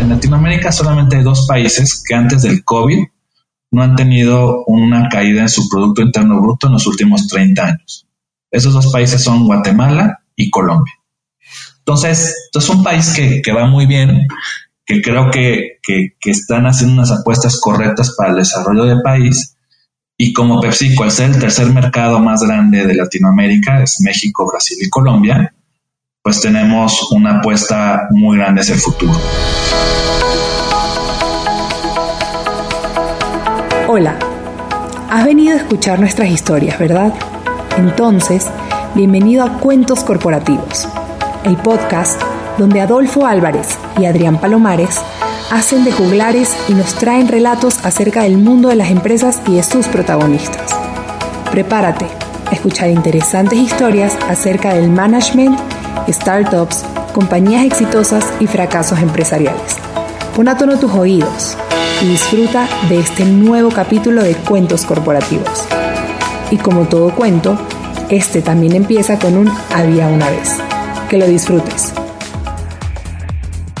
En Latinoamérica solamente hay dos países que antes del COVID no han tenido una caída en su Producto Interno Bruto en los últimos 30 años. Esos dos países son Guatemala y Colombia. Entonces, es un país que, va muy bien, que creo que, están haciendo unas apuestas correctas para el desarrollo del país. Y como PepsiCo, al ser el tercer mercado más grande de Latinoamérica, es México, Brasil y Colombia, pues tenemos una apuesta muy grande hacia el futuro. Hola, has venido a escuchar nuestras historias, ¿verdad? Entonces, bienvenido a Cuentos Corporativos, el podcast donde Adolfo Álvarez y Adrián Palomares hacen de juglares y nos traen relatos acerca del mundo de las empresas y de sus protagonistas. Prepárate a escuchar interesantes historias acerca del management, startups, compañías exitosas y fracasos empresariales. Pon a tono tus oídos y disfruta de este nuevo capítulo de Cuentos Corporativos. Y como todo cuento, este también empieza con un había una vez. Que lo disfrutes.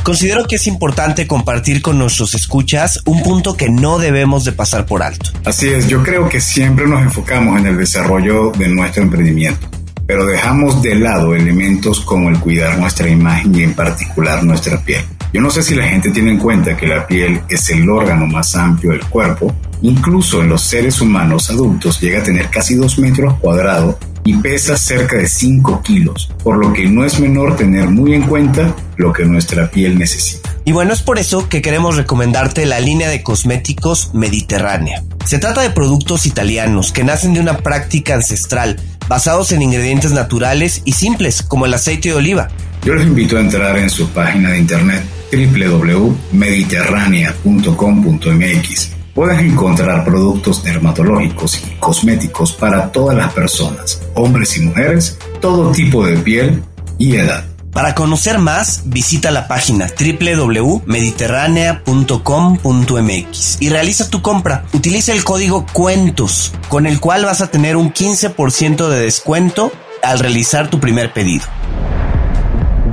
Considero que es importante compartir con nuestros escuchas un punto que no debemos de pasar por alto. Así es, yo creo que siempre nos enfocamos en el desarrollo de nuestro emprendimiento, pero dejamos de lado elementos como el cuidar nuestra imagen y en particular nuestra piel. Yo no sé si la gente tiene en cuenta que la piel es el órgano más amplio del cuerpo. Incluso en los seres humanos adultos llega a tener casi 2 metros cuadrados y pesa cerca de 5 kilos, por lo que no es menor tener muy en cuenta lo que nuestra piel necesita. Y bueno, es por eso que queremos recomendarte la línea de cosméticos mediterránea. Se trata de productos italianos que nacen de una práctica ancestral, basados en ingredientes naturales y simples como el aceite de oliva. Yo les invito a entrar en su página de internet www.mediterránea.com.mx. Puedes encontrar productos dermatológicos y cosméticos para todas las personas, hombres y mujeres, todo tipo de piel y edad. Para conocer más, visita la página www.mediterránea.com.mx y realiza tu compra. Utiliza el código CUENTOS, con el cual vas a tener un 15% de descuento al realizar tu primer pedido.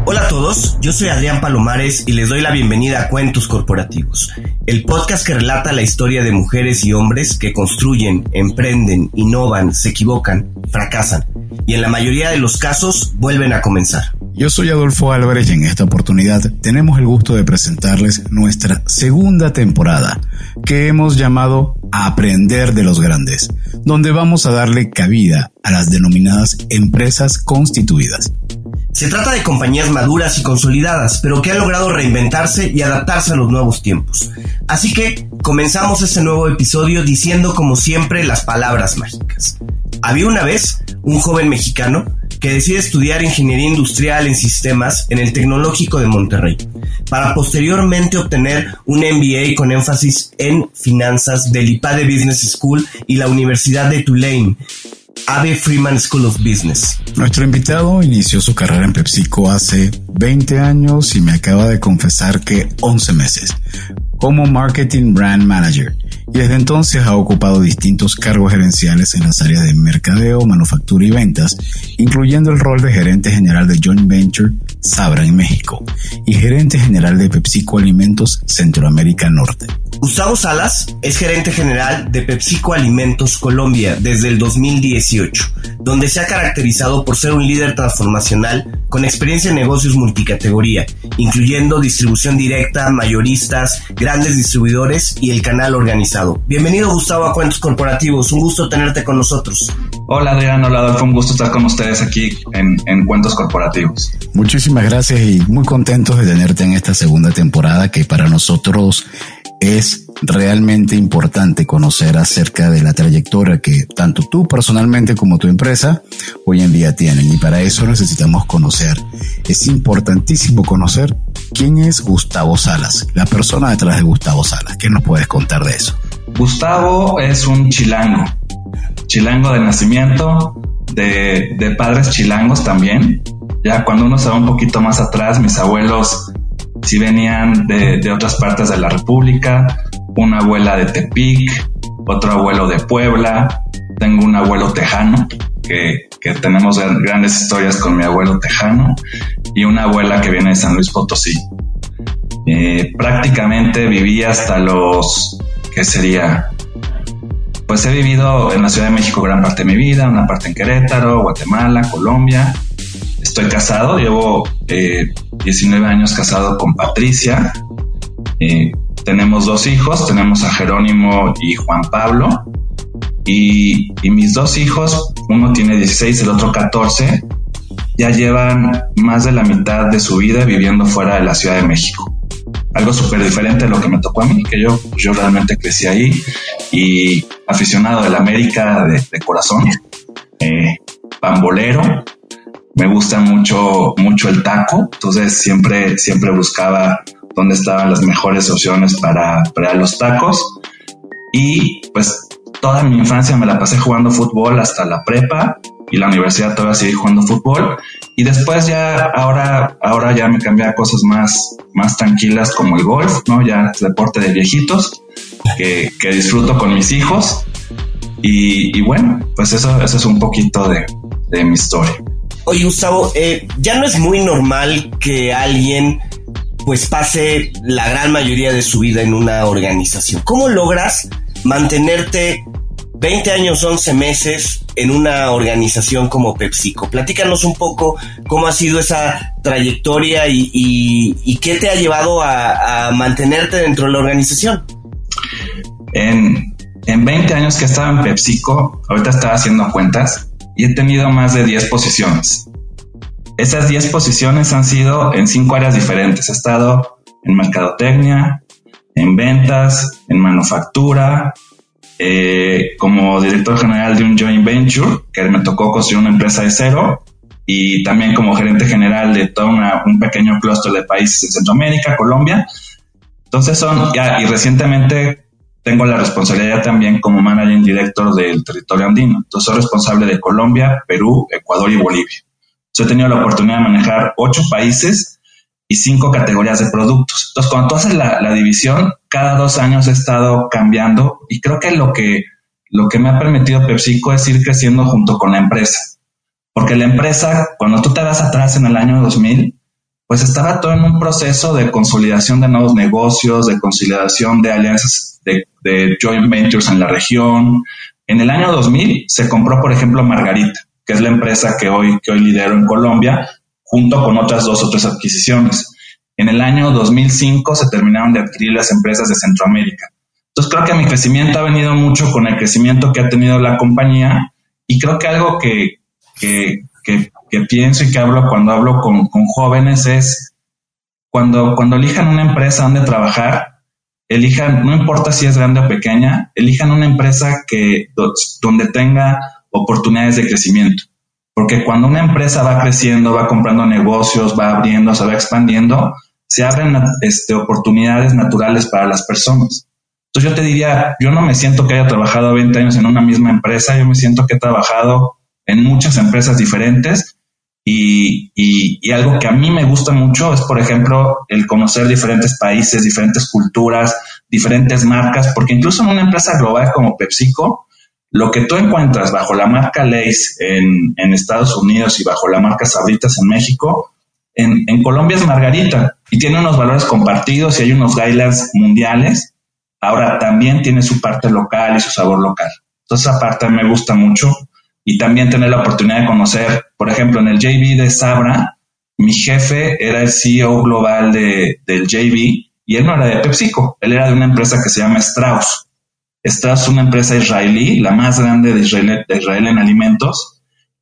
Hola a todos, yo soy Adrián Palomares y les doy la bienvenida a Cuentos Corporativos, el podcast que relata la historia de mujeres y hombres que construyen, emprenden, innovan, se equivocan, fracasan y en la mayoría de los casos vuelven a comenzar. Yo soy Adolfo Álvarez y en esta oportunidad tenemos el gusto de presentarles nuestra segunda temporada que hemos llamado Aprender de los Grandes, donde vamos a darle cabida a las denominadas empresas constituidas. Se trata de compañías maduras y consolidadas, pero que han logrado reinventarse y adaptarse a los nuevos tiempos. Así que comenzamos este nuevo episodio diciendo como siempre las palabras mágicas. Había una vez un joven mexicano que decide estudiar ingeniería industrial en sistemas en el Tecnológico de Monterrey, para posteriormente obtener un MBA con énfasis en finanzas del IPADE Business School y la Universidad de Tulane, Abe Freeman School of Business. Nuestro invitado inició su carrera en PepsiCo hace 20 años y me acaba de confesar que 11 meses como Marketing Brand Manager y desde entonces ha ocupado distintos cargos gerenciales en las áreas de mercadeo, manufactura y ventas, incluyendo el rol de gerente general de Joint Venture Sabra en México y gerente general de PepsiCo Alimentos Centroamérica Norte. Gustavo Salas es gerente general de PepsiCo Alimentos Colombia desde el 2018, donde se ha caracterizado por ser un líder transformacional con experiencia en negocios multicategoría, incluyendo distribución directa, mayoristas, grandes distribuidores y el canal organizado. Bienvenido Gustavo a Cuentos Corporativos, un gusto tenerte con nosotros. Hola Adrián, hola Adolfo, un gusto estar con ustedes aquí en, en Cuentos Corporativos. Muchísimas gracias y muy contentos de tenerte en esta segunda temporada que para nosotros es realmente importante conocer acerca de la trayectoria que tanto tú personalmente como tu empresa hoy en día tienen. Y para eso necesitamos conocer. Es importantísimo conocer quién es Gustavo Salas, la persona detrás de Gustavo Salas. ¿Qué nos puedes contar de eso? Gustavo es un chilango, chilango de nacimiento, de, padres chilangos también. Ya cuando uno se va un poquito más atrás, mis abuelos si venían de, otras partes de la República, una abuela de Tepic, otro abuelo de Puebla, tengo un abuelo tejano, que, que, tenemos grandes historias con mi abuelo tejano, y una abuela que viene de San Luis Potosí. Eh, prácticamente viví hasta los, ¿qué sería? Pues he vivido en la Ciudad de México gran parte de mi vida, una parte en Querétaro, Guatemala, Colombia. Estoy casado, llevo 19 eh, años casado con Patricia. Eh, tenemos dos hijos, tenemos a Jerónimo y Juan Pablo. Y, mis dos hijos, uno tiene 16, el otro 14, ya llevan más de la mitad de su vida viviendo fuera de la Ciudad de México algo súper diferente a lo que me tocó a mí, que yo, pues, yo realmente crecí ahí y aficionado del América de, corazón, eh, pambolero, me gusta mucho, mucho el taco, entonces siempre, siempre buscaba dónde estaban las mejores opciones para, para los tacos. Y pues toda mi infancia me la pasé jugando fútbol hasta la prepa y la universidad todavía seguí jugando fútbol. Y después ya ahora ahora ya me cambié a cosas más más tranquilas como el golf no ya es deporte de viejitos que, que disfruto con mis hijos y, y, bueno pues eso eso es un poquito de, de mi historia oye Gustavo eh, ya no es muy normal que alguien pues pase la gran mayoría de su vida en una organización cómo logras mantenerte 20 años, 11 meses en una organización como PepsiCo. Platícanos un poco cómo ha sido esa trayectoria y, qué te ha llevado a, mantenerte dentro de la organización. En, en 20 años que he estado en PepsiCo, ahorita estaba haciendo cuentas y he tenido más de 10 posiciones. Esas 10 posiciones han sido en 5 áreas diferentes. He estado en mercadotecnia, en ventas, en manufactura, eh, como director general de un joint venture, que me tocó construir una empresa de cero, y también como gerente general de todo un pequeño clúster de países en Centroamérica, Colombia. Entonces son, ya, y recientemente tengo la responsabilidad también como managing director del territorio andino. Entonces soy responsable de Colombia, Perú, Ecuador y Bolivia. Entonces he tenido la oportunidad de manejar ocho países y cinco categorías de productos. Entonces, cuando tú haces la, división, cada dos años he estado cambiando y creo que lo que, lo que me ha permitido PepsiCo es ir creciendo junto con la empresa. Porque la empresa, cuando tú te vas atrás en el año 2000, pues estaba todo en un proceso de consolidación de nuevos negocios, de consolidación de alianzas de, joint ventures en la región. En el año 2000 se compró, por ejemplo, Margarita, que es la empresa que hoy, que hoy lidero en Colombia, junto con otras dos o tres adquisiciones. En el año 2005 se terminaron de adquirir las empresas de Centroamérica. Entonces creo que mi crecimiento ha venido mucho con el crecimiento que ha tenido la compañía y creo que algo que, que, pienso y que hablo cuando hablo con, con, jóvenes es cuando, cuando elijan una empresa donde trabajar, elijan, no importa si es grande o pequeña, elijan una empresa que, donde tenga oportunidades de crecimiento. Porque cuando una empresa va creciendo, va comprando negocios, va abriendo, se va expandiendo, se abren este, oportunidades naturales para las personas. Entonces yo te diría, yo no me siento que haya trabajado 20 años en una misma empresa, yo me siento que he trabajado en muchas empresas diferentes y, y, algo que a mí me gusta mucho es, por ejemplo, el conocer diferentes países, diferentes culturas, diferentes marcas, porque incluso en una empresa global como PepsiCo, lo que tú encuentras bajo la marca Lays en, Estados Unidos y bajo la marca Sabritas en México, en, Colombia es Margarita y tiene unos valores compartidos y hay unos guidelines mundiales. Ahora también tiene su parte local y su sabor local. Entonces, esa parte me gusta mucho y también tener la oportunidad de conocer, por ejemplo, en el JV de Sabra, mi jefe era el CEO global de, del JV y él no era de PepsiCo, él era de una empresa que se llama Strauss. Esta es una empresa israelí, la más grande de Israel, en alimentos.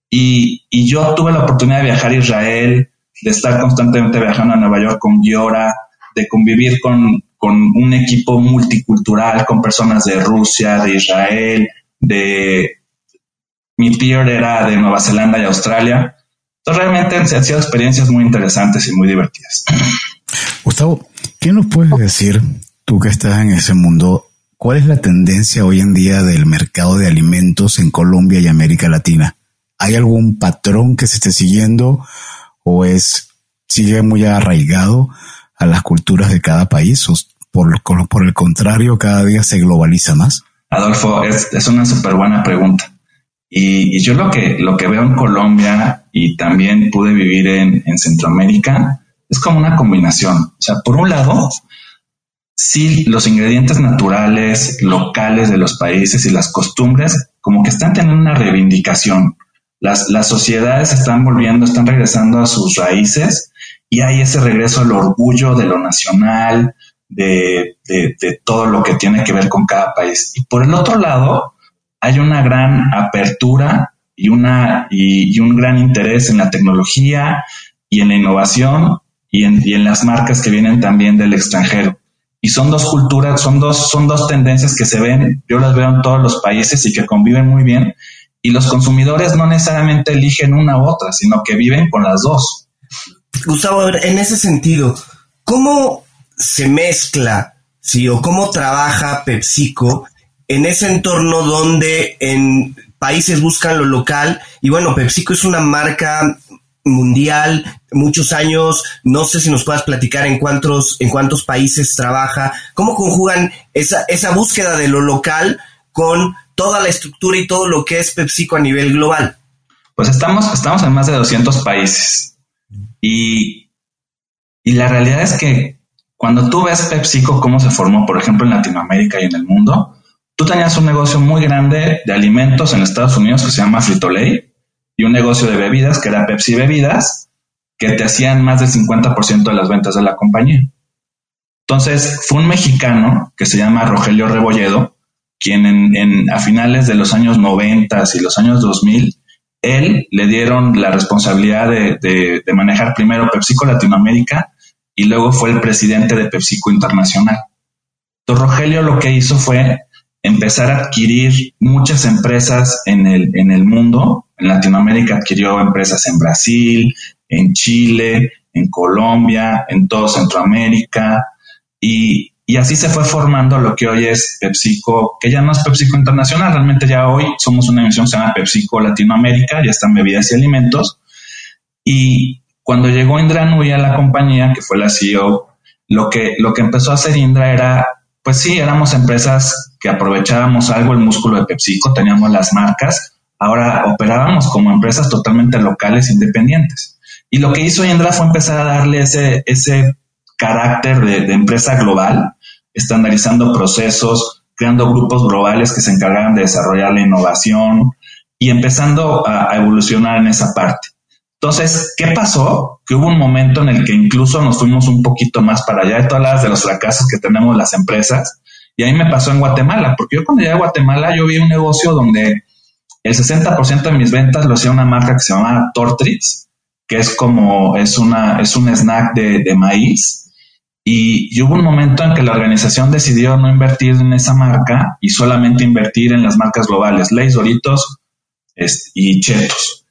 Y, yo tuve la oportunidad de viajar a Israel, de estar constantemente viajando a Nueva York con Giora, de convivir con, un equipo multicultural, con personas de Rusia, de Israel, de... Mi peer era de Nueva Zelanda y Australia. Entonces realmente han sido experiencias muy interesantes y muy divertidas. Gustavo, ¿qué nos puedes decir tú que estás en ese mundo ¿Cuál es la tendencia hoy en día del mercado de alimentos en Colombia y América Latina? ¿Hay algún patrón que se esté siguiendo o es sigue muy arraigado a las culturas de cada país o por, por el contrario cada día se globaliza más? Adolfo, es, una súper buena pregunta. Y, yo lo que, lo que veo en Colombia y también pude vivir en, en Centroamérica es como una combinación. O sea, por un lado, sí, los ingredientes naturales, locales de los países y las costumbres, como que están teniendo una reivindicación. Las, las sociedades están volviendo, están regresando a sus raíces y hay ese regreso al orgullo de lo nacional, de, de, todo lo que tiene que ver con cada país. Y por el otro lado, hay una gran apertura y, una, y, un gran interés en la tecnología y en la innovación y en, y en las marcas que vienen también del extranjero. Y son dos culturas, son dos, son dos tendencias que se ven, yo las veo en todos los países y que conviven muy bien. Y los consumidores no necesariamente eligen una u otra, sino que viven con las dos. Gustavo, en ese sentido, ¿cómo se mezcla, sí, o cómo trabaja PepsiCo en ese entorno donde en países buscan lo local? Y bueno, PepsiCo es una marca mundial, muchos años, no sé si nos puedas platicar en cuántos, en cuántos países trabaja, cómo conjugan esa, esa búsqueda de lo local con toda la estructura y todo lo que es PepsiCo a nivel global. Pues estamos, estamos en más de 200 países y, y la realidad es que cuando tú ves PepsiCo cómo se formó, por ejemplo, en Latinoamérica y en el mundo, tú tenías un negocio muy grande de alimentos en Estados Unidos que se llama Frito-Lay y un negocio de bebidas que era Pepsi Bebidas, que te hacían más del 50% de las ventas de la compañía. Entonces, fue un mexicano que se llama Rogelio Rebolledo, quien en, a finales de los años 90 y los años 2000, él le dieron la responsabilidad de, de manejar primero PepsiCo Latinoamérica y luego fue el presidente de PepsiCo Internacional. Entonces, Rogelio lo que hizo fue empezar a adquirir muchas empresas en el, en el mundo. En Latinoamérica adquirió empresas en Brasil, en Chile, en Colombia, en todo Centroamérica. Y, y así se fue formando lo que hoy es PepsiCo, que ya no es PepsiCo Internacional, realmente ya hoy somos una emisión que se llama PepsiCo Latinoamérica, ya están bebidas y alimentos. Y cuando llegó Indra Nui a la compañía, que fue la CEO, lo que, lo que empezó a hacer Indra era pues sí, éramos empresas que aprovechábamos algo el músculo de PepsiCo, teníamos las marcas, ahora operábamos como empresas totalmente locales, independientes. Y lo que hizo Indra fue empezar a darle ese, ese carácter de, empresa global, estandarizando procesos, creando grupos globales que se encargaban de desarrollar la innovación y empezando a evolucionar en esa parte. Entonces, ¿qué pasó? Que hubo un momento en el que incluso nos fuimos un poquito más para allá de todas las de los fracasos que tenemos las empresas. Y ahí me pasó en Guatemala, porque yo cuando llegué a Guatemala yo vi un negocio donde el 60% de mis ventas lo hacía una marca que se llama Tortrix, que es como, es una, es un snack de, maíz. Y, hubo un momento en que la organización decidió no invertir en esa marca y solamente invertir en las marcas globales, Lay's, Doritos y Chetos.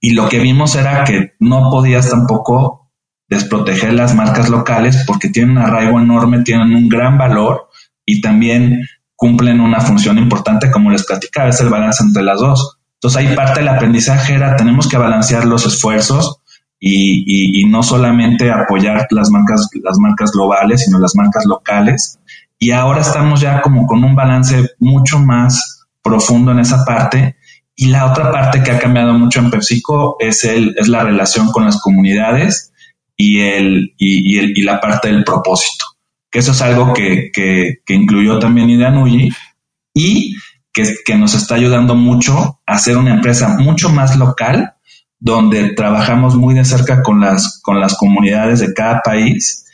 Y lo que vimos era que no podías tampoco desproteger las marcas locales porque tienen un arraigo enorme, tienen un gran valor y también cumplen una función importante, como les platicaba, es el balance entre las dos. Entonces ahí parte del aprendizaje era, tenemos que balancear los esfuerzos y, y, no solamente apoyar las marcas, las marcas globales, sino las marcas locales. Y ahora estamos ya como con un balance mucho más profundo en esa parte y la otra parte que ha cambiado mucho en PepsiCo es, el, es la relación con las comunidades y, el, y, el, y la parte del propósito, que eso es algo que, que, incluyó también Ideanuyi y que, que nos está ayudando mucho a ser una empresa mucho más local, donde trabajamos muy de cerca con las, con las comunidades de cada país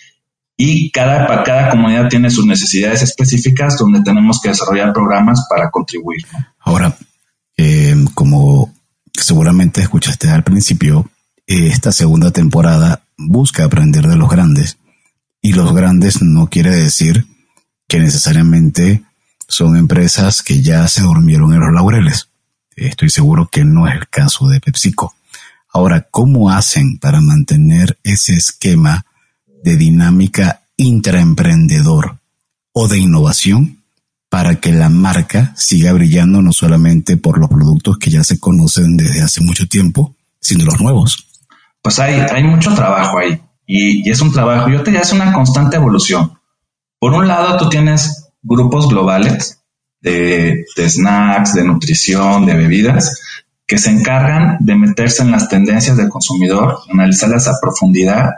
y cada, cada comunidad tiene sus necesidades específicas donde tenemos que desarrollar programas para contribuir. Ahora, eh, como seguramente escuchaste al principio, esta segunda temporada busca aprender de los grandes. Y los grandes no quiere decir que necesariamente son empresas que ya se durmieron en los laureles. Estoy seguro que no es el caso de PepsiCo. Ahora, ¿cómo hacen para mantener ese esquema de dinámica intraemprendedor o de innovación para que la marca siga brillando no solamente por los productos que ya se conocen desde hace mucho tiempo, sino los nuevos. Pues hay, hay mucho trabajo ahí y, es un trabajo, yo te diría, es una constante evolución. Por un lado, tú tienes grupos globales de, de snacks, de nutrición, de bebidas, que se encargan de meterse en las tendencias del consumidor, analizarlas a profundidad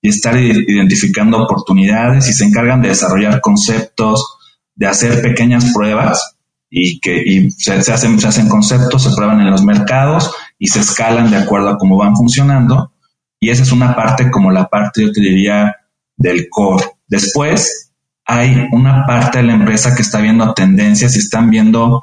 y estar identificando oportunidades y se encargan de desarrollar conceptos, de hacer pequeñas pruebas y que se, hacen, se hacen conceptos, se prueban en los mercados y se escalan de acuerdo a cómo van funcionando. Y esa es una parte como la parte, yo te diría, del core. Después hay una parte de la empresa que está viendo tendencias y están viendo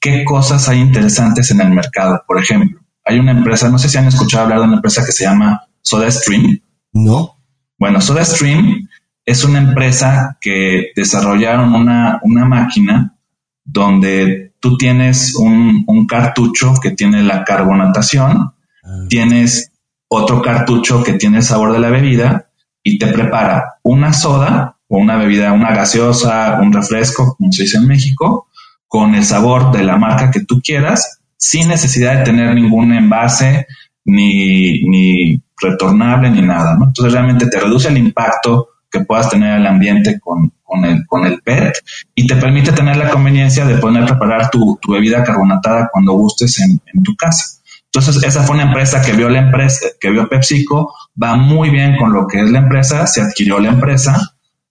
qué cosas hay interesantes en el mercado. Por ejemplo, hay una empresa, no sé si han escuchado hablar de una empresa que se llama SodaStream. No. Bueno, SodaStream es una empresa que desarrollaron una, una máquina donde tú tienes un, cartucho que tiene la carbonatación, ah. tienes otro cartucho que tiene el sabor de la bebida y te prepara una soda o una bebida, una gaseosa, un refresco, como se dice en México, con el sabor de la marca que tú quieras, sin necesidad de tener ningún envase ni, ni retornable ni nada. Entonces realmente te reduce el impacto que puedas tener al ambiente con, el, con el PET y te permite tener la conveniencia de poder preparar tu, bebida carbonatada cuando gustes en, en, tu casa. Entonces, esa fue una empresa que vio la empresa, que vio PepsiCo, va muy bien con lo que es la empresa, se adquirió la empresa.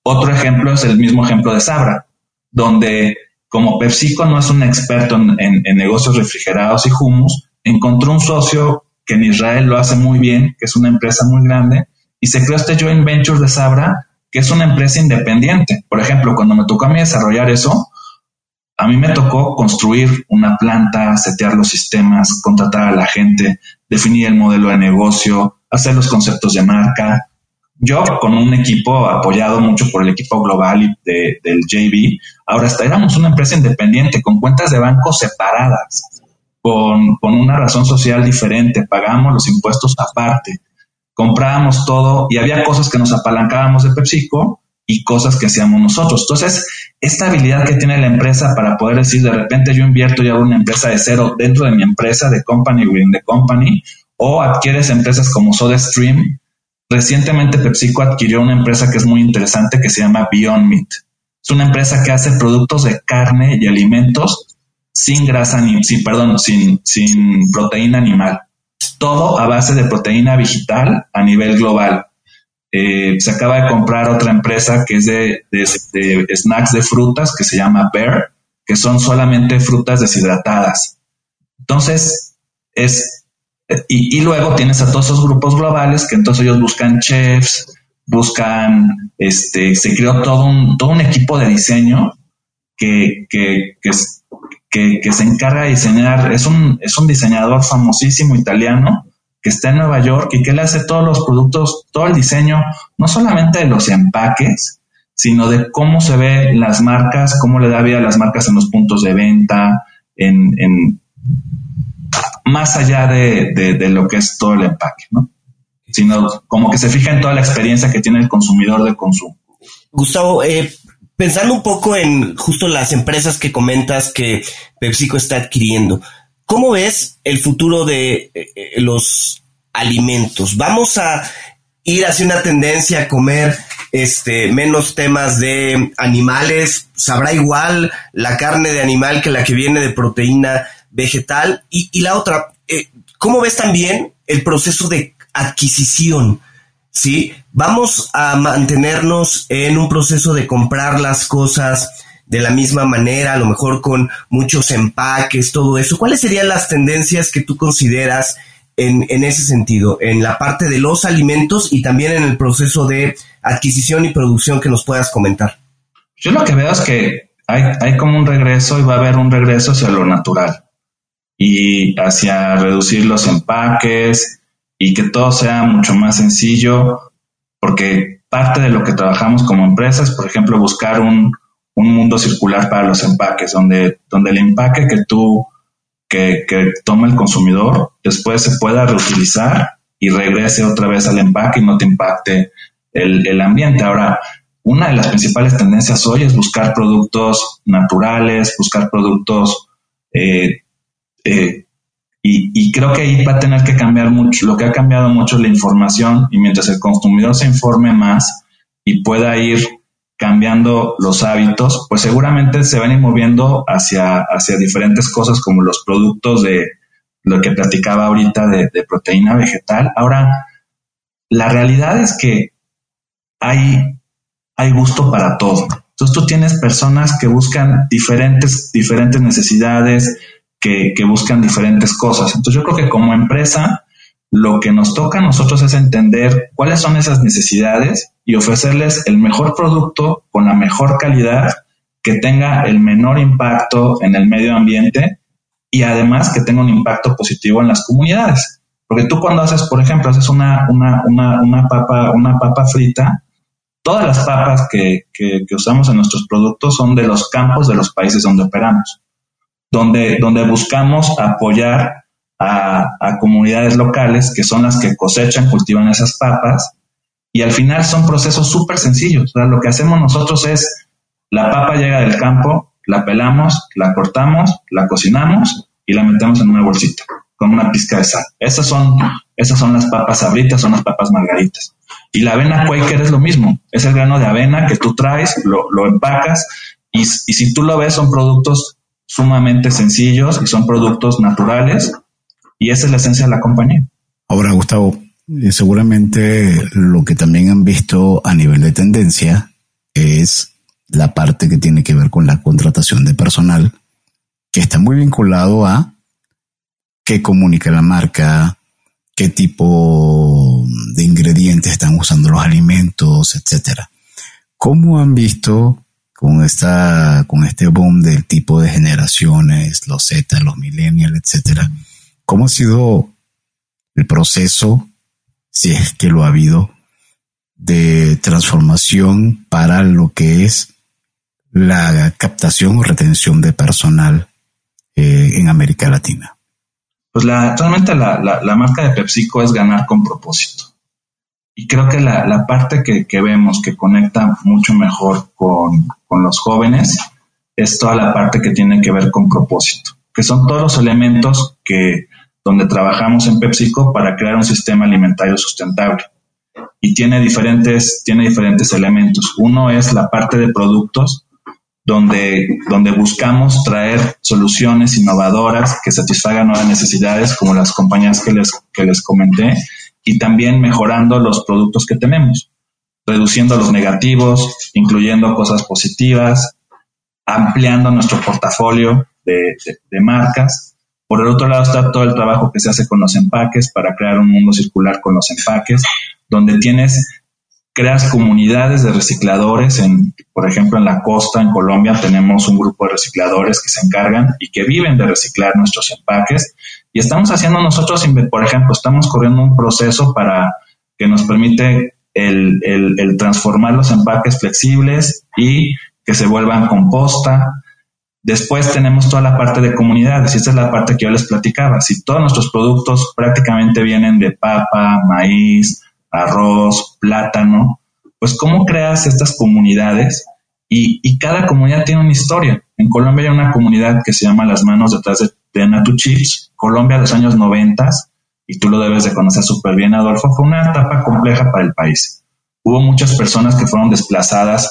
Otro ejemplo es el mismo ejemplo de Sabra, donde como PepsiCo no es un experto en, en negocios refrigerados y hummus, encontró un socio que en Israel lo hace muy bien, que es una empresa muy grande, y se creó este joint venture de Sabra, que es una empresa independiente. Por ejemplo, cuando me tocó a mí desarrollar eso, a mí me tocó construir una planta, setear los sistemas, contratar a la gente, definir el modelo de negocio, hacer los conceptos de marca. Yo, con un equipo apoyado mucho por el equipo global del JV, ahora hasta éramos una empresa independiente con cuentas de banco separadas con, una razón social diferente, pagamos los impuestos aparte, comprábamos todo y había cosas que nos apalancábamos de PepsiCo y cosas que hacíamos nosotros. Entonces, esta habilidad que tiene la empresa para poder decir, de repente yo invierto y hago una empresa de cero dentro de mi empresa, de company within the company, o adquieres empresas como SodaStream. Recientemente PepsiCo adquirió una empresa que es muy interesante que se llama Beyond Meat. Es una empresa que hace productos de carne y alimentos sin grasa, ni, sin, perdón, sin, sin proteína animal. Todo a base de proteína vegetal a nivel global. Eh, se acaba de comprar otra empresa que es de, snacks de frutas que se llama Bear, que son solamente frutas deshidratadas. Entonces, es, y, luego tienes a todos esos grupos globales que entonces ellos buscan chefs, buscan, este, se creó todo un, todo un equipo de diseño que, que, que, que, se encarga de diseñar, es un, es un diseñador famosísimo italiano que está en Nueva York y que le hace todos los productos, todo el diseño, no solamente de los empaques, sino de cómo se ve las marcas, cómo le da vida a las marcas en los puntos de venta, en, en más allá de, de, lo que es todo el empaque, ¿no? Sino como que se fija en toda la experiencia que tiene el consumidor de consumo. Gustavo, eh, pensando un poco en justo las empresas que comentas que PepsiCo está adquiriendo, ¿cómo ves el futuro de eh, eh, los alimentos? ¿Vamos a ir hacia una tendencia a comer este, menos temas de animales? ¿Sabrá igual la carne de animal que la que viene de proteína vegetal? Y, la otra, eh, ¿cómo ves también el proceso de adquisición? ¿Sí? Vamos a mantenernos en un proceso de comprar las cosas de la misma manera, a lo mejor con muchos empaques, todo eso. ¿Cuáles serían las tendencias que tú consideras en, en ese sentido, en la parte de los alimentos y también en el proceso de adquisición y producción que nos puedas comentar? Yo lo que veo es que hay, hay como un regreso y va a haber un regreso hacia lo natural y hacia reducir los empaques, y que todo sea mucho más sencillo, porque parte de lo que trabajamos como empresas, por ejemplo, buscar un, mundo circular para los empaques, donde, donde el empaque que tú, que, toma el consumidor, después se pueda reutilizar y regrese otra vez al empaque y no te impacte el, ambiente. Ahora, una de las principales tendencias hoy es buscar productos naturales, buscar productos eh, eh, y, creo que ahí va a tener que cambiar mucho. Lo que ha cambiado mucho es la información y mientras el consumidor se informe más y pueda ir cambiando los hábitos, pues seguramente se van a ir moviendo hacia, hacia diferentes cosas como los productos de lo que platicaba ahorita de, proteína vegetal. Ahora, la realidad es que hay, hay gusto para todo. Entonces tú tienes personas que buscan diferentes, diferentes necesidades, que, que buscan diferentes cosas. Entonces yo creo que como empresa, lo que nos toca a nosotros es entender cuáles son esas necesidades y ofrecerles el mejor producto con la mejor calidad que tenga el menor impacto en el medio ambiente y además que tenga un impacto positivo en las comunidades. Porque tú cuando haces, por ejemplo, haces una, una, una, una papa, una papa frita, todas las papas que, que, usamos en nuestros productos son de los campos de los países donde operamos, donde, donde buscamos apoyar a, comunidades locales que son las que cosechan, cultivan esas papas y al final son procesos súper sencillos. O sea, lo que hacemos nosotros es la papa llega del campo, la pelamos, la cortamos, la cocinamos y la metemos en una bolsita con una pizca de sal. Esas son, esas son las papas sabritas, son las papas margaritas. Y la avena Quaker es lo mismo, es el grano de avena que tú traes, lo, lo empacas y, y, si tú lo ves son productos sumamente sencillos y son productos naturales y esa es la esencia de la compañía. Ahora, Gustavo, eh, seguramente lo que también han visto a nivel de tendencia es la parte que tiene que ver con la contratación de personal, que está muy vinculado a qué comunica la marca, qué tipo de ingredientes están usando los alimentos, etcétera. ¿Cómo han visto con esta, con este boom del tipo de generaciones, los Z, los millennials, etcétera? ¿Cómo ha sido el proceso, si es que lo ha habido, de transformación para lo que es la captación o retención de personal eh, en América Latina? Pues la, realmente la, la, marca de PepsiCo es ganar con propósito. Y creo que la, la parte que, que, vemos que conecta mucho mejor con, con los jóvenes es toda la parte que tiene que ver con propósito, que son todos los elementos que donde trabajamos en PepsiCo para crear un sistema alimentario sustentable. Y tiene diferentes, tiene diferentes elementos. Uno es la parte de productos, donde, donde buscamos traer soluciones innovadoras que satisfagan nuevas necesidades, como las compañías que les, que les comenté, y también mejorando los productos que tenemos, reduciendo los negativos, incluyendo cosas positivas, ampliando nuestro portafolio de, marcas. Por el otro lado está todo el trabajo que se hace con los empaques para crear un mundo circular con los empaques, donde tienes creas comunidades de recicladores. En, por ejemplo, en la costa, en Colombia, tenemos un grupo de recicladores que se encargan y que viven de reciclar nuestros empaques. Y estamos haciendo nosotros, por ejemplo, estamos corriendo un proceso para que nos permite el, el transformar los empaques flexibles y que se vuelvan composta. Después tenemos toda la parte de comunidades y esta es la parte que yo les platicaba. Si todos nuestros productos prácticamente vienen de papa, maíz, arroz, plátano, pues cómo creas estas comunidades y, cada comunidad tiene una historia. En Colombia hay una comunidad que se llama Las Manos detrás de, de Natu Chips, Colombia de los años 90, y tú lo debes de conocer súper bien, Adolfo, fue una etapa compleja para el país. Hubo muchas personas que fueron desplazadas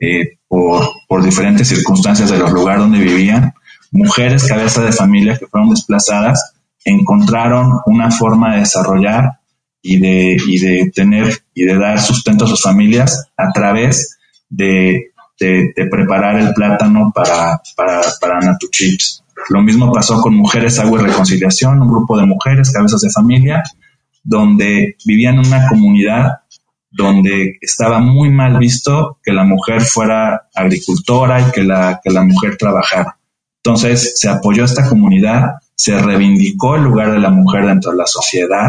eh, por, diferentes circunstancias de los lugares donde vivían, mujeres cabeza de familia que fueron desplazadas, encontraron una forma de desarrollar y de, y de tener y de dar sustento a sus familias a través de, de, preparar el plátano para, para, para Natuchips. Lo mismo pasó con Mujeres Agua y Reconciliación, un grupo de mujeres, cabezas de familia, donde vivían en una comunidad donde estaba muy mal visto que la mujer fuera agricultora y que la, que la mujer trabajara. Entonces se apoyó a esta comunidad, se reivindicó el lugar de la mujer dentro de la sociedad,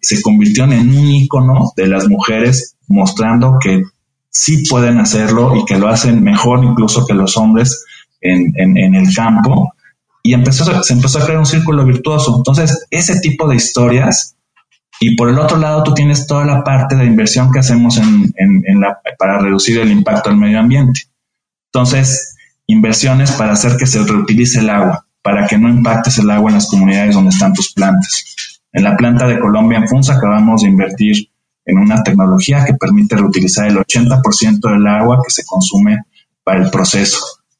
se convirtieron en un icono de las mujeres mostrando que sí pueden hacerlo y que lo hacen mejor incluso que los hombres en, en, el campo. Y empezó, se empezó a crear un círculo virtuoso. Entonces, ese tipo de historias, y por el otro lado, tú tienes toda la parte de inversión que hacemos en, la, para reducir el impacto al medio ambiente. Entonces, inversiones para hacer que se reutilice el agua, para que no impactes el agua en las comunidades donde están tus plantas en la planta de Colombia en Funza acabamos de invertir en una tecnología que permite reutilizar el 80% del agua que se consume para el proceso.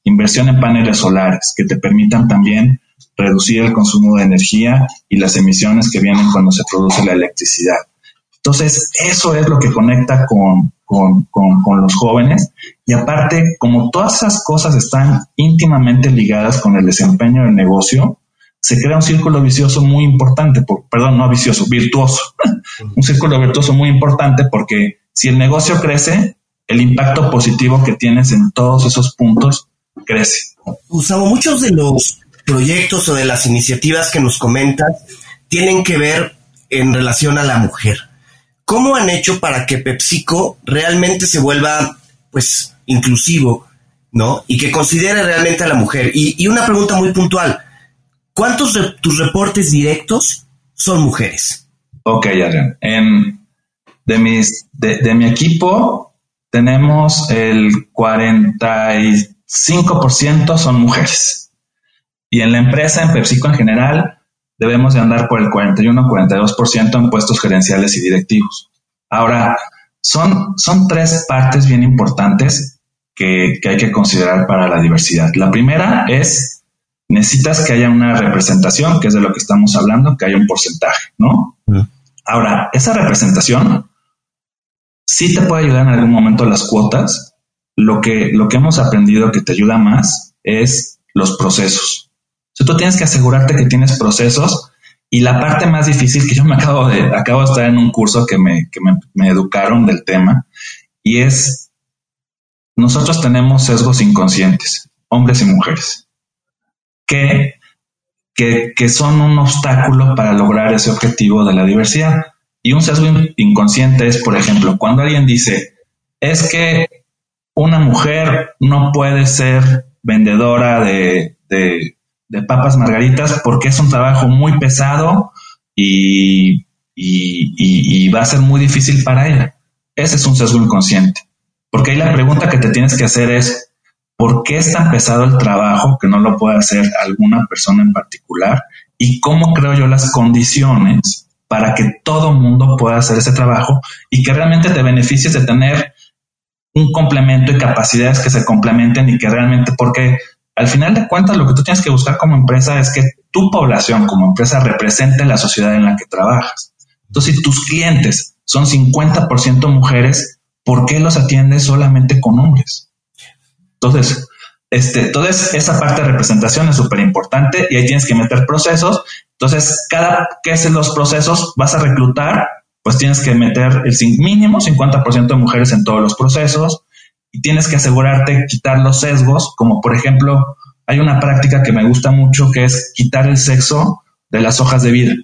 Inversión en paneles solares que te permitan también reducir el consumo de energía y las emisiones que vienen cuando se produce la electricidad. Entonces, eso es lo que conecta con, con, con, los jóvenes. Y aparte, como todas esas cosas están íntimamente ligadas con el desempeño del negocio, se crea un círculo vicioso muy importante, perdón, no vicioso, virtuoso, un círculo virtuoso muy importante porque si el negocio crece, el impacto positivo que tienes en todos esos puntos crece. Gustavo, muchos de los proyectos o de las iniciativas que nos comentas tienen que ver en relación a la mujer. ¿Cómo han hecho para que PepsiCo realmente se vuelva, pues, inclusivo, ¿no? Y que considere realmente a la mujer. Y, una pregunta muy puntual. ¿Cuántos de tus reportes directos son mujeres? Ok, Adrián. En, de, mis, de, mi equipo tenemos el 45% son mujeres. Y en la empresa, en PepsiCo en general, debemos de andar por el 41-42% en puestos gerenciales y directivos. Ahora, son, son tres partes bien importantes que, hay que considerar para la diversidad. La primera es, necesitas que haya una representación, que es de lo que estamos hablando, que haya un porcentaje, ¿no? Mm. Ahora, esa representación sí te puede ayudar en algún momento las cuotas. Lo que, lo que hemos aprendido que te ayuda más es los procesos tú tienes que asegurarte que tienes procesos y la parte más difícil que yo me acabo de, acabo de estar en un curso que me, que me, educaron del tema y es, nosotros tenemos sesgos inconscientes, hombres y mujeres, que, que, que son un obstáculo para lograr ese objetivo de la diversidad. Y un sesgo inconsciente es, por ejemplo, cuando alguien dice, es que una mujer no puede ser vendedora de, papas margaritas porque es un trabajo muy pesado y, y, va a ser muy difícil para ella. Ese es un sesgo inconsciente. Porque ahí la pregunta que te tienes que hacer es, ¿por qué es tan pesado el trabajo que no lo puede hacer alguna persona en particular? ¿Y cómo creo yo las condiciones para que todo mundo pueda hacer ese trabajo y que realmente te beneficies de tener un complemento y capacidades que se complementen y que realmente, porque al final de cuentas, lo que tú tienes que buscar como empresa es que tu población como empresa represente la sociedad en la que trabajas. Entonces, si tus clientes son 50% mujeres, ¿por qué los atiendes solamente con hombres? Entonces, este, esa parte de representación es súper importante y ahí tienes que meter procesos. Entonces, cada que es los procesos vas a reclutar, pues tienes que meter el mínimo 50% de mujeres en todos los procesos y tienes que asegurarte quitar los sesgos, como por ejemplo, hay una práctica que me gusta mucho que es quitar el sexo de las hojas de vida.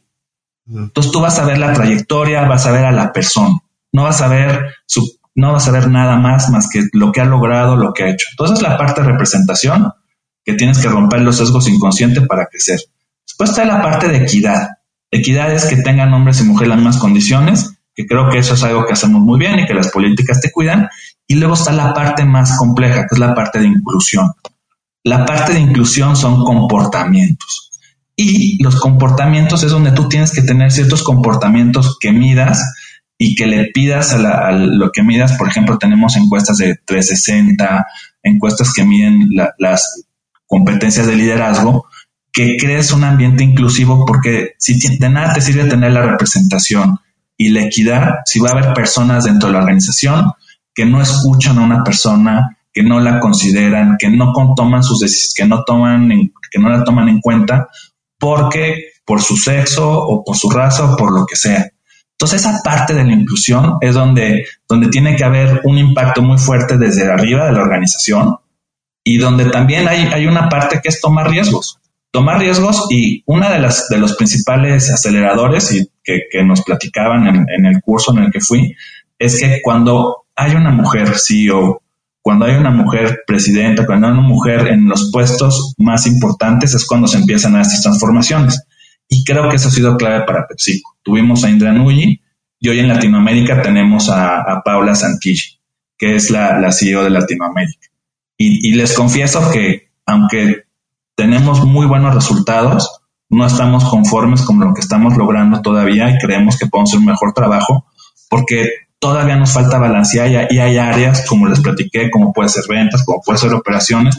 Entonces tú vas a ver la trayectoria, vas a ver a la persona, no vas a ver su, no vas a ver nada más más que lo que ha logrado, lo que ha hecho. Entonces la parte de representación que tienes que romper los sesgos inconscientes para crecer. Después está la parte de equidad. Equidad es que tengan hombres y mujeres las mismas condiciones, que creo que eso es algo que hacemos muy bien y que las políticas te cuidan. Y luego está la parte más compleja, que es la parte de inclusión. La parte de inclusión son comportamientos. Y los comportamientos es donde tú tienes que tener ciertos comportamientos que midas y que le pidas a, lo que midas. Por ejemplo, tenemos encuestas de 360, encuestas que miden las competencias de liderazgo, que crees un ambiente inclusivo porque si de nada te sirve tener la representación y la equidad, si va a haber personas dentro de la organización que no escuchan a una persona, que no la consideran, que no toman sus decisiones, que no toman, que no la toman en cuenta, porque por su sexo o por su raza o por lo que sea. Entonces esa parte de la inclusión es donde, donde tiene que haber un impacto muy fuerte desde arriba de la organización y donde también hay, hay una parte que es tomar riesgos. Tomar riesgos y una de las de los principales aceleradores y que, nos platicaban en, el curso en el que fui es que cuando hay una mujer CEO, cuando hay una mujer presidenta, cuando hay una mujer en los puestos más importantes, es cuando se empiezan a estas transformaciones. Y creo que eso ha sido clave para PepsiCo. Tuvimos a Indra Nui y hoy en Latinoamérica tenemos a, Paula Santilli, que es la, CEO de Latinoamérica. Y les confieso que aunque tenemos muy buenos resultados, no estamos conformes con lo que estamos logrando todavía y creemos que podemos hacer un mejor trabajo porque todavía nos falta balancear y hay áreas, como les platiqué, como puede ser ventas, como puede ser operaciones,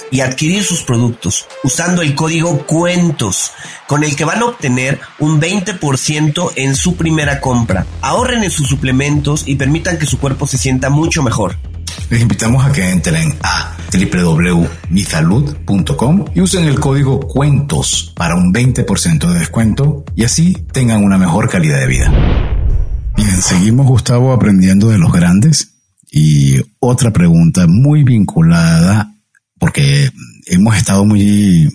y adquirir sus productos usando el código cuentos con el que van a obtener un 20% en su primera compra. Ahorren en sus suplementos y permitan que su cuerpo se sienta mucho mejor. Les invitamos a que entren a www.misalud.com y usen el código cuentos para un 20% de descuento y así tengan una mejor calidad de vida. Bien, seguimos Gustavo aprendiendo de los grandes y otra pregunta muy vinculada porque hemos estado muy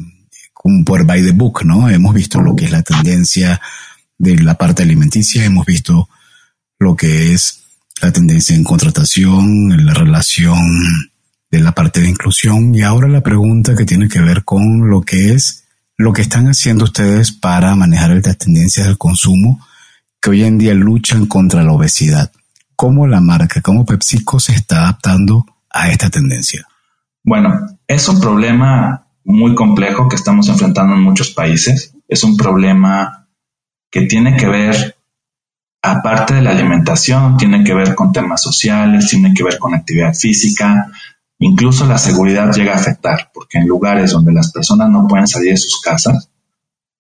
como por by the book, ¿no? Hemos visto lo que es la tendencia de la parte alimenticia, hemos visto lo que es la tendencia en contratación, en la relación de la parte de inclusión y ahora la pregunta que tiene que ver con lo que es lo que están haciendo ustedes para manejar las tendencias del consumo que hoy en día luchan contra la obesidad. ¿Cómo la marca, cómo PepsiCo se está adaptando a esta tendencia? Bueno, es un problema muy complejo que estamos enfrentando en muchos países. Es un problema que tiene que ver, aparte de la alimentación, tiene que ver con temas sociales, tiene que ver con actividad física, incluso la seguridad llega a afectar, porque en lugares donde las personas no pueden salir de sus casas,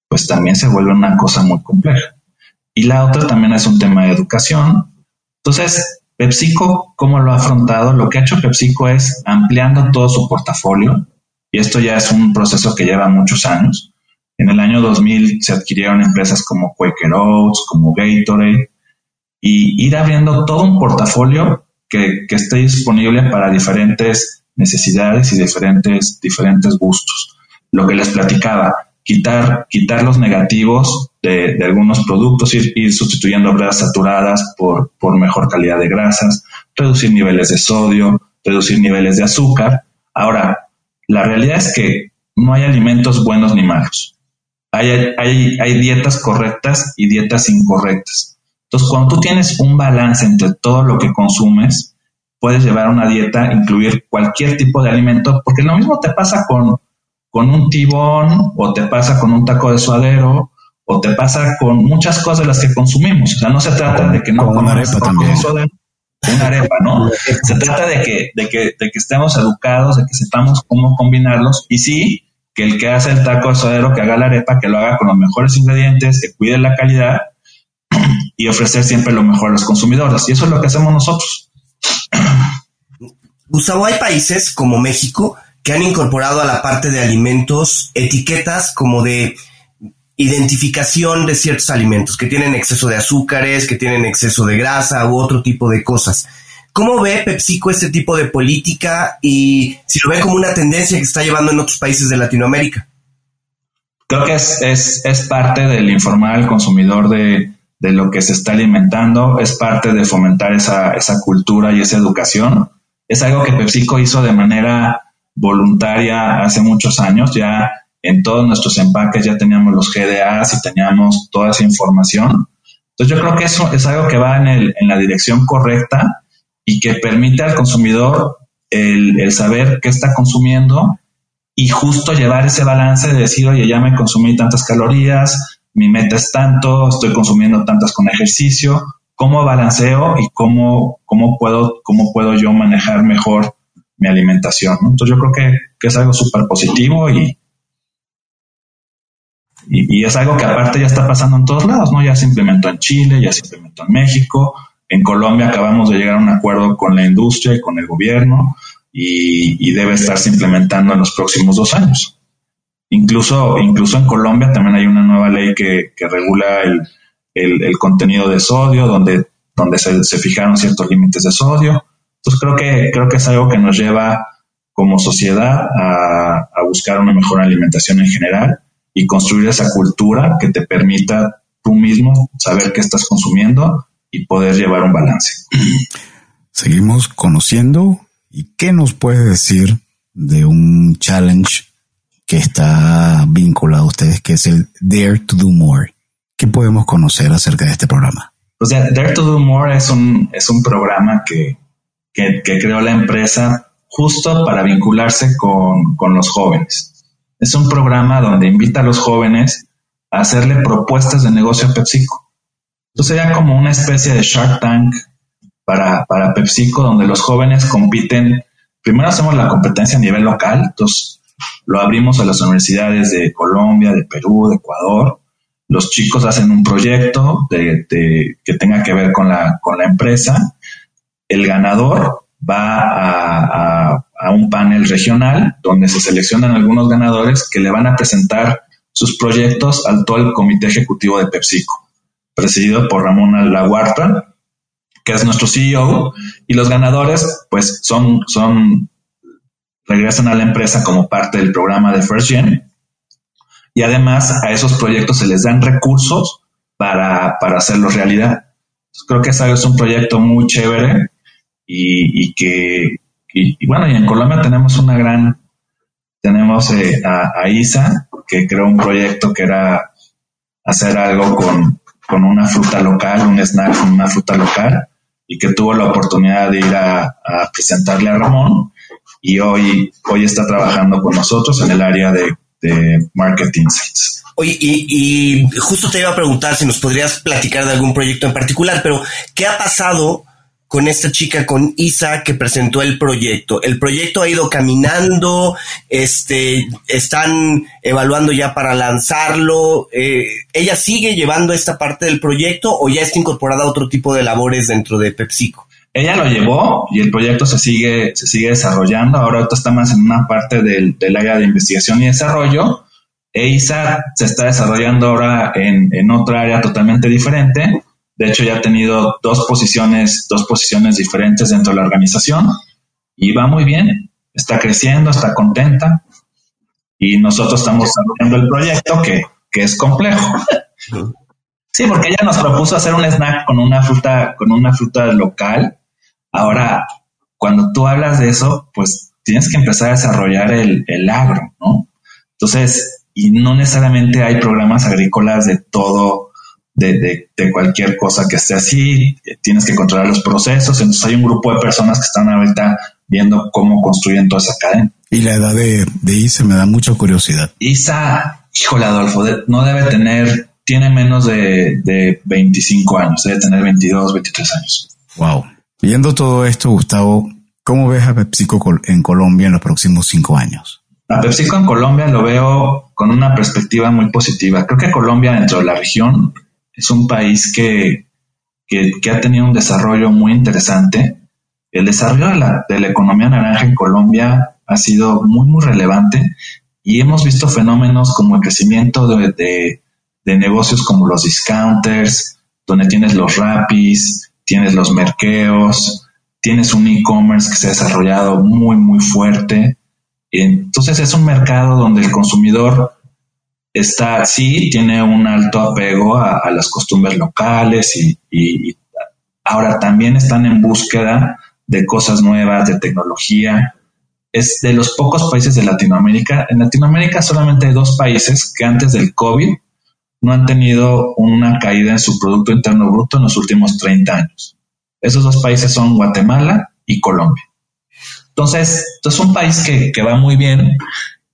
pues también se vuelve una cosa muy compleja. Y la otra también es un tema de educación. Entonces, PepsiCo, ¿cómo lo ha afrontado? Lo que ha hecho PepsiCo es ampliando todo su portafolio, y esto ya es un proceso que lleva muchos años. En el año 2000 se adquirieron empresas como Quaker Oats, como Gatorade, y ir abriendo todo un portafolio que, que esté disponible para diferentes necesidades y diferentes, diferentes gustos. Lo que les platicaba, quitar, quitar los negativos de, algunos productos, ir, ir, sustituyendo grasas saturadas por, por mejor calidad de grasas, reducir niveles de sodio, reducir niveles de azúcar. Ahora, la realidad es que no hay alimentos buenos ni malos. Hay, hay, hay dietas correctas y dietas incorrectas. Entonces, cuando tú tienes un balance entre todo lo que consumes, puedes llevar una dieta, incluir cualquier tipo de alimento, porque lo mismo te pasa con, con un tibón o te pasa con un taco de suadero o te pasa con muchas cosas de las que consumimos. O sea, no se trata de que no con una arepa también. una arepa, ¿no? Se trata de que, de que, de que estemos educados, de que sepamos cómo combinarlos y sí, que el que hace el taco de suadero, que haga la arepa, que lo haga con los mejores ingredientes, que cuide la calidad y ofrecer siempre lo mejor a los consumidores. Y eso es lo que hacemos nosotros. Gustavo, hay países como México que han incorporado a la parte de alimentos etiquetas como de identificación de ciertos alimentos que tienen exceso de azúcares, que tienen exceso de grasa u otro tipo de cosas. ¿Cómo ve PepsiCo este tipo de política y si lo ve como una tendencia que está llevando en otros países de Latinoamérica? Creo que es, es, es parte del informar al consumidor de, de, lo que se está alimentando, es parte de fomentar esa, esa cultura y esa educación. Es algo que PepsiCo hizo de manera voluntaria hace muchos años, ya en todos nuestros empaques ya teníamos los GDAs y teníamos toda esa información. Entonces yo creo que eso es algo que va en, el, en la dirección correcta y que permite al consumidor el, el, saber qué está consumiendo y justo llevar ese balance de decir, oye, ya me consumí tantas calorías, mi meta es tanto, estoy consumiendo tantas con ejercicio, cómo balanceo y cómo, cómo, puedo, cómo puedo yo manejar mejor mi alimentación. Entonces yo creo que, que es algo súper positivo y, Y, es algo que aparte ya está pasando en todos lados, ¿no? Ya se implementó en Chile, ya se implementó en México, en Colombia acabamos de llegar a un acuerdo con la industria y con el gobierno y, debe estarse implementando en los próximos dos años. Incluso, incluso en Colombia también hay una nueva ley que, regula el, contenido de sodio, donde, donde se, se fijaron ciertos límites de sodio. Entonces creo que, creo que es algo que nos lleva como sociedad a, buscar una mejor alimentación en general y construir esa cultura que te permita tú mismo saber qué estás consumiendo y poder llevar un balance. Seguimos conociendo y qué nos puede decir de un challenge que está vinculado a ustedes, que es el Dare to Do More. ¿Qué podemos conocer acerca de este programa? Pues Dare to Do More es un, es un programa que, que, creó la empresa justo para vincularse con, los jóvenes. Es un programa donde invita a los jóvenes a hacerle propuestas de negocio a PepsiCo. Entonces sería como una especie de Shark Tank para, para PepsiCo, donde los jóvenes compiten. Primero hacemos la competencia a nivel local, entonces lo abrimos a las universidades de Colombia, de Perú, de Ecuador. Los chicos hacen un proyecto de, que tenga que ver con la, con la empresa. El ganador va a, un panel regional donde se seleccionan algunos ganadores que le van a presentar sus proyectos al todo el comité ejecutivo de PepsiCo, presidido por Ramón Laguarta, que es nuestro CEO, y los ganadores pues son, regresan a la empresa como parte del programa de First Gen, y además a esos proyectos se les dan recursos para, para hacerlos realidad. creo que es un proyecto muy chévere y, que, y, bueno, y en Colombia tenemos una gran, tenemos eh, a, Isa, que creó un proyecto que era hacer algo con, con una fruta local, un snack con una fruta local, y que tuvo la oportunidad de ir a, presentarle a Ramón, y hoy, hoy está trabajando con nosotros en el área de, de Market Insights. Oye, y, y, justo te iba a preguntar si nos podrías platicar de algún proyecto en particular, pero ¿qué ha pasado con esta chica, con Isa, que presentó el proyecto. El proyecto ha ido caminando, este, están evaluando ya para lanzarlo. Eh, ¿Ella sigue llevando esta parte del proyecto o ya está incorporada a otro tipo de labores dentro de PepsiCo? Ella lo llevó y el proyecto se sigue, se sigue desarrollando. Ahora está más en una parte del, área de investigación y desarrollo. E Isa se está desarrollando ahora en, en otra área totalmente diferente de hecho, ya ha tenido dos posiciones, dos posiciones diferentes dentro de la organización y va muy bien. Está creciendo, está contenta y nosotros estamos desarrollando el proyecto que, es complejo. Sí, porque ella nos propuso hacer un snack con una fruta, con una fruta local. Ahora, cuando tú hablas de eso, pues tienes que empezar a desarrollar el, el agro, ¿no? Entonces, y no necesariamente hay programas agrícolas de todo de, cualquier cosa que esté así, tienes que controlar los procesos, entonces hay un grupo de personas que están ahorita viendo cómo construyen toda esa cadena. Y la edad de, Isa me da mucha curiosidad. Isa, híjole Adolfo, no debe tener, tiene menos de, de 25 años, debe tener 22, 23 años. Wow. Viendo todo esto, Gustavo, ¿cómo ves a PepsiCo en Colombia en los próximos cinco años? A PepsiCo en Colombia lo veo con una perspectiva muy positiva. Creo que Colombia dentro de la región es un país que, ha tenido un desarrollo muy interesante. El desarrollo de la, de la, economía naranja en Colombia ha sido muy, muy relevante y hemos visto fenómenos como el crecimiento de, negocios como los discounters, donde tienes los rapis, tienes los merqueos, tienes un e-commerce que se ha desarrollado muy, muy fuerte. Entonces es un mercado donde el consumidor está, sí, tiene un alto apego a, las costumbres locales y, ahora también están en búsqueda de cosas nuevas, de tecnología. Es de los pocos países de Latinoamérica. En Latinoamérica solamente hay dos países que antes del COVID no han tenido una caída en su Producto Interno Bruto en los últimos 30 años. Esos dos países son Guatemala y Colombia. Entonces, es un país que, que va muy bien,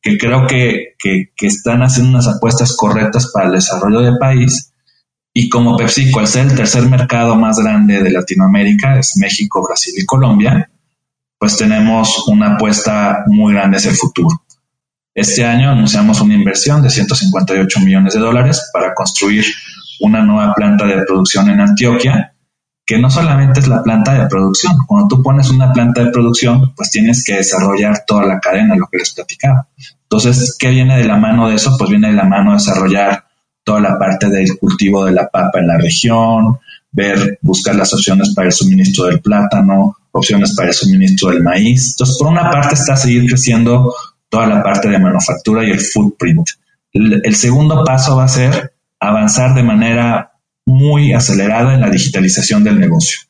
que creo que, están haciendo unas apuestas correctas para el desarrollo del país. Y como PepsiCo, al ser el tercer mercado más grande de Latinoamérica, es México, Brasil y Colombia, pues tenemos una apuesta muy grande hacia el futuro. Este año anunciamos una inversión de 158 millones de dólares para construir una nueva planta de producción en Antioquia, que no solamente es la planta de producción. Cuando tú pones una planta de producción, pues tienes que desarrollar toda la cadena, lo que les platicaba. Entonces, ¿qué viene de la mano de eso? Pues viene de la mano desarrollar toda la parte del cultivo de la papa en la región, ver, buscar las opciones para el suministro del plátano, opciones para el suministro del maíz. Entonces, por una parte está seguir creciendo toda la parte de manufactura y el footprint. El, segundo paso va a ser avanzar de manera muy acelerada en la digitalización del negocio.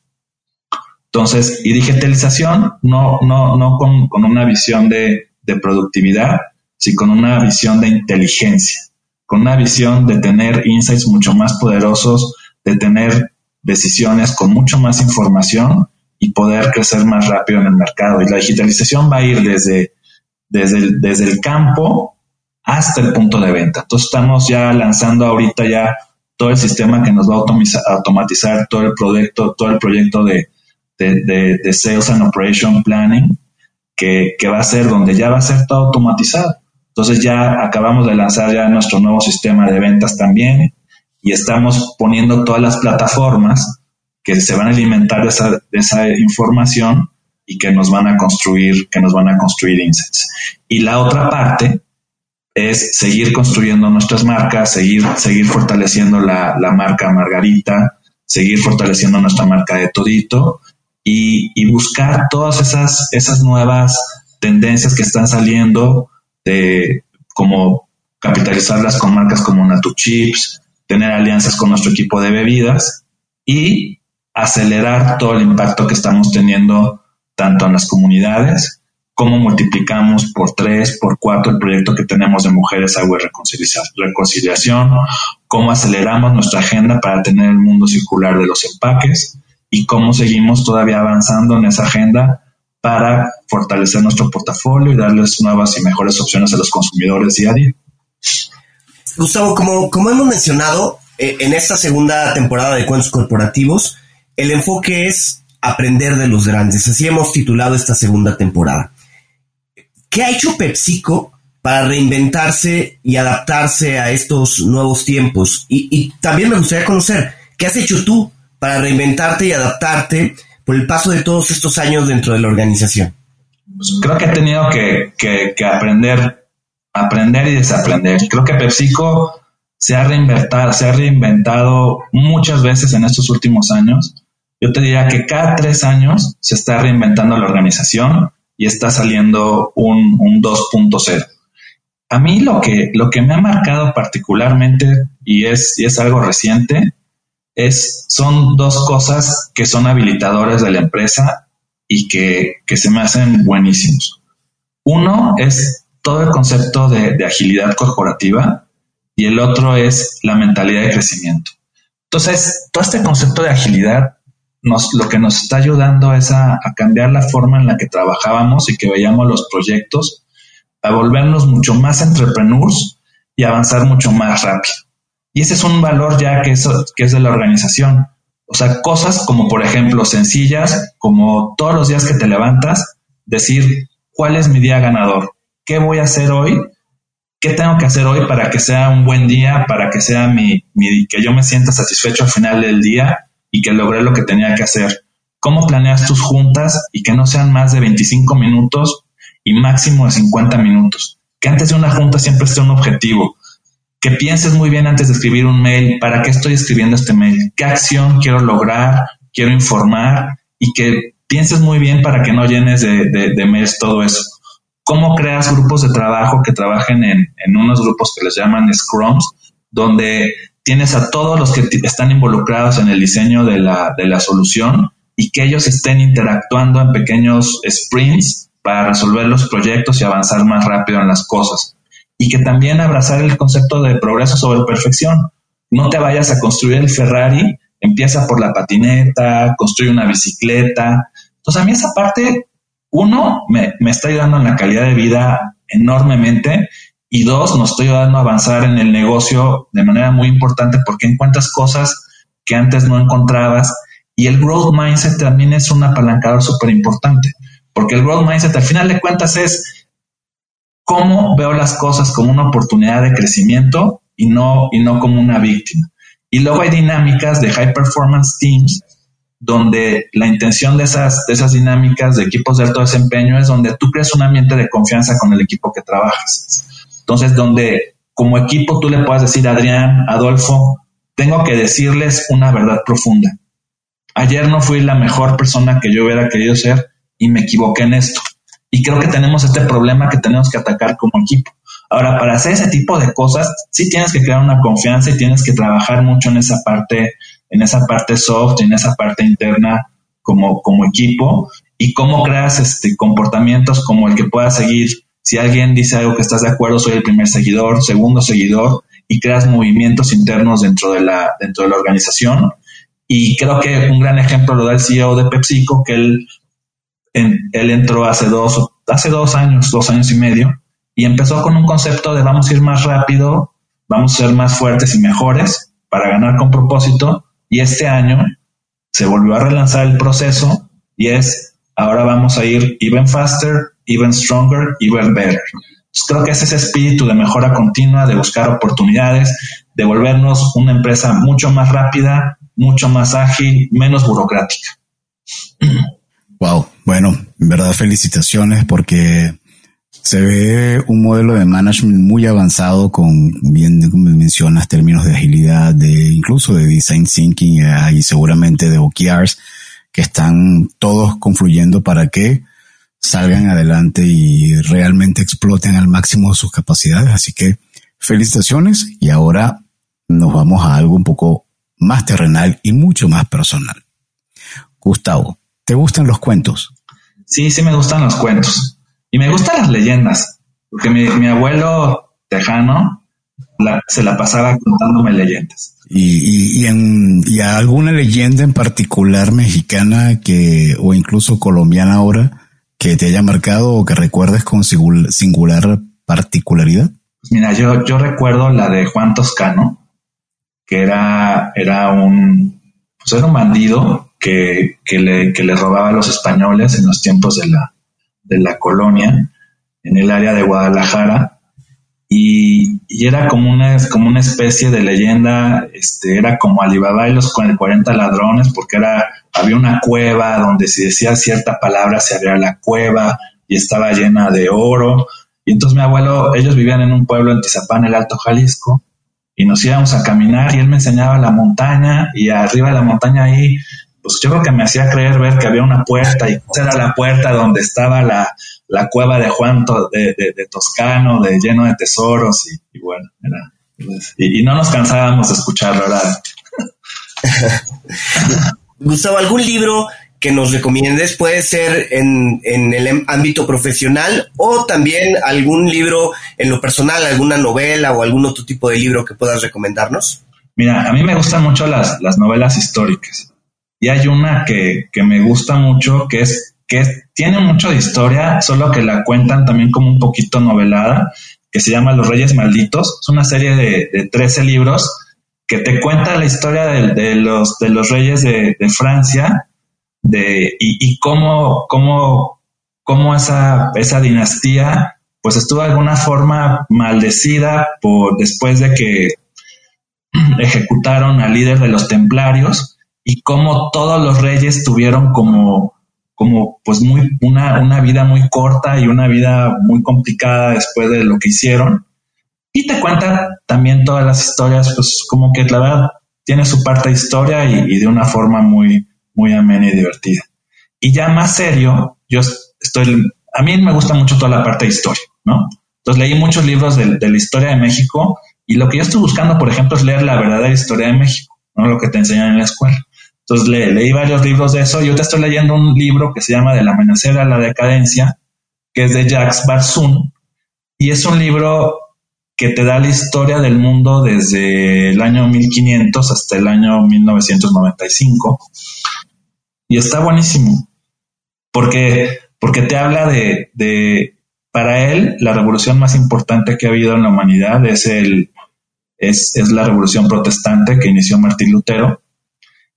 Entonces, y digitalización no, no, no con, con una visión de, de productividad, sino con una visión de inteligencia, con una visión de tener insights mucho más poderosos, de tener decisiones con mucho más información y poder crecer más rápido en el mercado. Y la digitalización va a ir desde, desde, el, desde el campo hasta el punto de venta. Entonces estamos ya lanzando ahorita ya todo el sistema que nos va a automatizar todo el proyecto, todo el proyecto de, de, de, Sales and Operation Planning, que, que, va a ser donde ya va a ser todo automatizado. Entonces ya acabamos de lanzar ya nuestro nuevo sistema de ventas también y estamos poniendo todas las plataformas que se van a alimentar de esa, esa información y que nos van a construir, que nos van a construir insights. Y la otra parte es seguir construyendo nuestras marcas, seguir, seguir fortaleciendo la, la marca Margarita, seguir fortaleciendo nuestra marca de Todito y, buscar todas esas, esas nuevas tendencias que están saliendo de como capitalizarlas con marcas como Natuchips, tener alianzas con nuestro equipo de bebidas y acelerar todo el impacto que estamos teniendo tanto en las comunidades como multiplicamos por tres, por cuatro el proyecto que tenemos de Mujeres, Agua y Reconciliación, cómo aceleramos nuestra agenda para tener el mundo circular de los empaques y cómo seguimos todavía avanzando en esa agenda para fortalecer nuestro portafolio y darles nuevas y mejores opciones a los consumidores día a día. Gustavo, como, como hemos mencionado, eh, en esta segunda temporada de Cuentos Corporativos, el enfoque es aprender de los grandes. Así hemos titulado esta segunda temporada. ¿Qué ha hecho PepsiCo para reinventarse y adaptarse a estos nuevos tiempos? Y, también me gustaría conocer, ¿qué has hecho tú para reinventarte y adaptarte por el paso de todos estos años dentro de la organización? Pues creo que he tenido que, que, que aprender aprender y desaprender. Creo que PepsiCo se ha reinventado, se ha reinventado muchas veces en estos últimos años. Yo te diría que cada tres años se está reinventando la organización y está saliendo un, un 2.0. A mí lo que, lo que me ha marcado particularmente y es, y es algo reciente es, son dos cosas que son habilitadores de la empresa y que, que se me hacen buenísimos. Uno es todo el concepto de, agilidad corporativa y el otro es la mentalidad de crecimiento. Entonces, todo este concepto de agilidad nos, lo que nos está ayudando es a, cambiar la forma en la que trabajábamos y que veíamos los proyectos, a volvernos mucho más entrepreneurs y avanzar mucho más rápido. Y ese es un valor ya que que es de la organización. O sea, cosas como, por ejemplo, sencillas, como todos los días que te levantas, decir, ¿cuál es mi día ganador? ¿Qué voy a hacer hoy? ¿Qué tengo que hacer hoy para que sea un buen día, para que sea mi, que yo me sienta satisfecho al final del día y que logré lo que tenía que hacer? ¿Cómo planeas tus juntas y que no sean más de 25 minutos y máximo de 50 minutos? Que antes de una junta siempre esté un objetivo. Que pienses muy bien antes de escribir un mail, ¿para qué estoy escribiendo este mail? ¿Qué acción quiero lograr? Quiero informar y que pienses muy bien para que no llenes de, mails todo eso cómo creas grupos de trabajo que trabajen en, unos grupos que les llaman Scrums, donde tienes a todos los que están involucrados en el diseño de la, de la solución y que ellos estén interactuando en pequeños sprints para resolver los proyectos y avanzar más rápido en las cosas. Y que también abrazar el concepto de progreso sobre perfección. No te vayas a construir el Ferrari, empieza por la patineta, construye una bicicleta. Entonces a mí esa parte uno, me, está ayudando en la calidad de vida enormemente y dos, nos estoy ayudando a avanzar en el negocio de manera muy importante porque encuentras cosas que antes no encontrabas y el growth mindset también es un apalancador súper importante porque el growth mindset al final de cuentas es cómo veo las cosas como una oportunidad de crecimiento y no, y no como una víctima. Y luego hay dinámicas de high performance teams donde la intención de esas, de esas dinámicas de equipos de alto desempeño es donde tú creas un ambiente de confianza con el equipo que trabajas. Entonces, donde como equipo tú le puedas decir, Adrián, Adolfo, tengo que decirles una verdad profunda. Ayer no fui la mejor persona que yo hubiera querido ser y me equivoqué en esto. Y creo que tenemos este problema que tenemos que atacar como equipo. Ahora, para hacer ese tipo de cosas, sí tienes que crear una confianza y tienes que trabajar mucho en esa parte, en esa parte soft, en esa parte interna como, como equipo y cómo creas este, comportamientos como el que pueda seguir. Si alguien dice algo que estás de acuerdo, soy el primer seguidor, segundo seguidor y creas movimientos internos dentro de la, dentro de la organización. Y creo que un gran ejemplo lo da el CEO de PepsiCo, que él, él entró hace dos, hace dos años, dos años y medio, y empezó con un concepto de vamos a ir más rápido, vamos a ser más fuertes y mejores para ganar con propósito. Y este año se volvió a relanzar el proceso y es ahora vamos a ir even faster, even stronger, even better. creo que es ese espíritu de mejora continua, de buscar oportunidades, de volvernos una empresa mucho más rápida, mucho más ágil, menos burocrática. Wow, bueno, en verdad felicitaciones porque se ve un modelo de management muy avanzado con, bien como mencionas, términos de agilidad, de incluso de design thinking y seguramente de OKRs que están todos confluyendo para que salgan adelante y realmente exploten al máximo sus capacidades. Así que felicitaciones y ahora nos vamos a algo un poco más terrenal y mucho más personal. Gustavo, ¿te gustan los cuentos? Sí, sí me gustan los cuentos. Y me gustan las leyendas, porque mi, abuelo tejano se la pasaba contándome leyendas. ¿Y, en, alguna leyenda en particular mexicana que, o incluso colombiana ahora que te haya marcado o que recuerdes con singular particularidad? Pues mira, yo, yo recuerdo la de Juan Toscano, que era, era un, pues era un bandido que, que, le, que le robaba a los españoles en los tiempos de la, de la colonia, en el área de Guadalajara, y, era como una, como una especie de leyenda, este, era como Alibaba y los 40 ladrones, porque era, había una cueva donde si decía cierta palabra se abría la cueva y estaba llena de oro. Y entonces mi abuelo, ellos vivían en un pueblo en Tizapán, el Alto Jalisco, y nos íbamos a caminar y él me enseñaba la montaña y arriba de la montaña ahí pues yo creo que me hacía creer ver que había una puerta y era la puerta donde estaba la, cueva de Juan de, de, Toscano, de lleno de tesoros y, bueno, era, y, no nos cansábamos de escucharlo, ¿verdad? Gustavo, ¿algún libro que nos recomiendes? Puede ser en, en, el ámbito profesional o también algún libro en lo personal, alguna novela o algún otro tipo de libro que puedas recomendarnos. Mira, a mí me gustan mucho las, las novelas históricas. Y hay una que, me gusta mucho, que es que tiene mucho de historia, solo que la cuentan también como un poquito novelada, que se llama Los Reyes Malditos. Es una serie de, de 13 libros que te cuenta la historia de, los, de los reyes de, Francia de, y, cómo, cómo, cómo esa, esa dinastía pues estuvo de alguna forma maldecida por después de que ejecutaron al líder de los templarios y cómo todos los reyes tuvieron como, como pues muy, una, una vida muy corta y una vida muy complicada después de lo que hicieron. Y te cuenta también todas las historias, pues como que la verdad tiene su parte de historia y, de una forma muy, muy amena y divertida. Y ya más serio, yo estoy, a mí me gusta mucho toda la parte de historia, ¿no? Entonces leí muchos libros de, de la historia de México y lo que yo estoy buscando, por ejemplo, es leer la verdadera historia de México, no lo que te enseñan en la escuela. Entonces leí varios libros de eso. Yo te estoy leyendo un libro que se llama Del amanecer a la decadencia, que es de Jacques Barsun, y es un libro que te da la historia del mundo desde el año 1500 hasta el año 1995. Y está buenísimo, porque, porque te habla de, de, para él, la revolución más importante que ha habido en la humanidad es, el, es, es la revolución protestante que inició Martín Lutero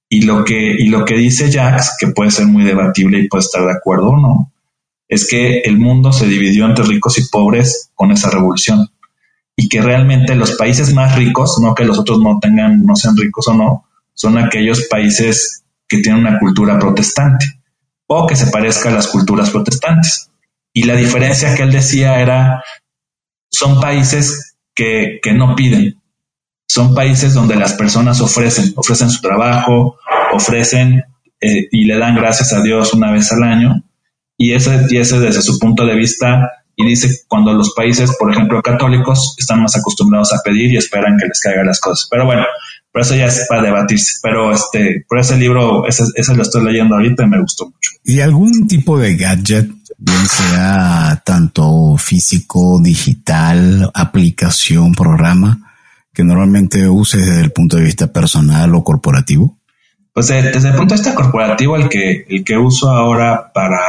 y lo que, lo que dice Jax, que puede ser muy debatible y puede estar de acuerdo o no, es que el mundo se dividió entre ricos y pobres con esa revolución y que realmente los países más ricos, no que los otros no tengan, no sean ricos o no, son aquellos países que tienen una cultura protestante o que se parezca a las culturas protestantes. Y la diferencia que él decía era, son países que no piden, son países donde las personas ofrecen, ofrecen su trabajo, ofrecen eh, y le dan gracias a Dios una vez al año. Y ese, y desde su punto de vista, y dice cuando los países, por ejemplo, católicos, están más acostumbrados a pedir y esperan que les caigan las cosas. Pero bueno, por eso ya es para debatirse. Pero este, por ese libro, ese, ese lo estoy leyendo ahorita y me gustó mucho. ¿Y algún tipo de gadget, bien sea tanto físico, digital, aplicación, programa, que normalmente uses desde el punto de vista personal o corporativo? Pues desde el punto de vista corporativo, el que, el que uso ahora para